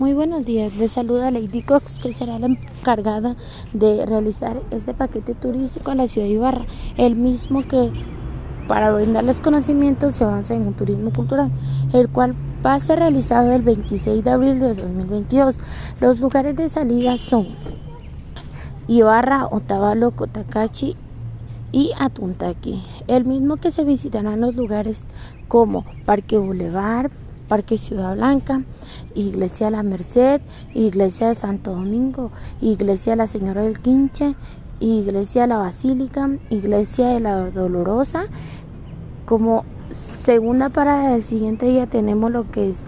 Muy buenos días, les saluda Lady Cox, que será la encargada de realizar este paquete turístico a la ciudad de Ibarra, el mismo que para brindarles conocimientos se basa en un turismo cultural, el cual va a ser realizado el 26 de abril de 2022. Los lugares de salida son Ibarra, Otavalo, Cotacachi y Atuntaqui, el mismo que se visitarán los lugares como Parque Boulevard, Parque Ciudad Blanca, Iglesia La Merced, Iglesia de Santo Domingo, Iglesia La Señora del Quinche, Iglesia La Basílica, Iglesia de la Dolorosa. Como segunda para el siguiente día tenemos lo que es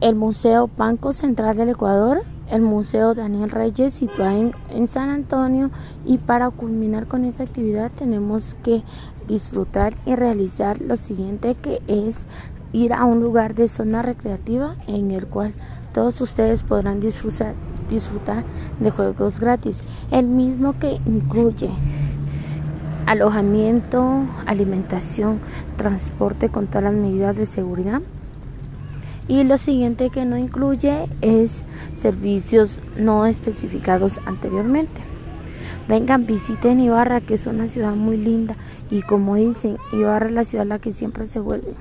el Museo Banco Central del Ecuador, el Museo Daniel Reyes situado en, San Antonio. Y para culminar con esta actividad tenemos que disfrutar y realizar lo siguiente que es ir a un lugar de zona recreativa en el cual todos ustedes podrán disfrutar, disfrutar de juegos gratis, el mismo que incluye alojamiento, alimentación, transporte con todas las medidas de seguridad y lo siguiente que no incluye es servicios no especificados anteriormente. Vengan, visiten Ibarra, que es una ciudad muy linda y como dicen, Ibarra es la ciudad a la que siempre se vuelve.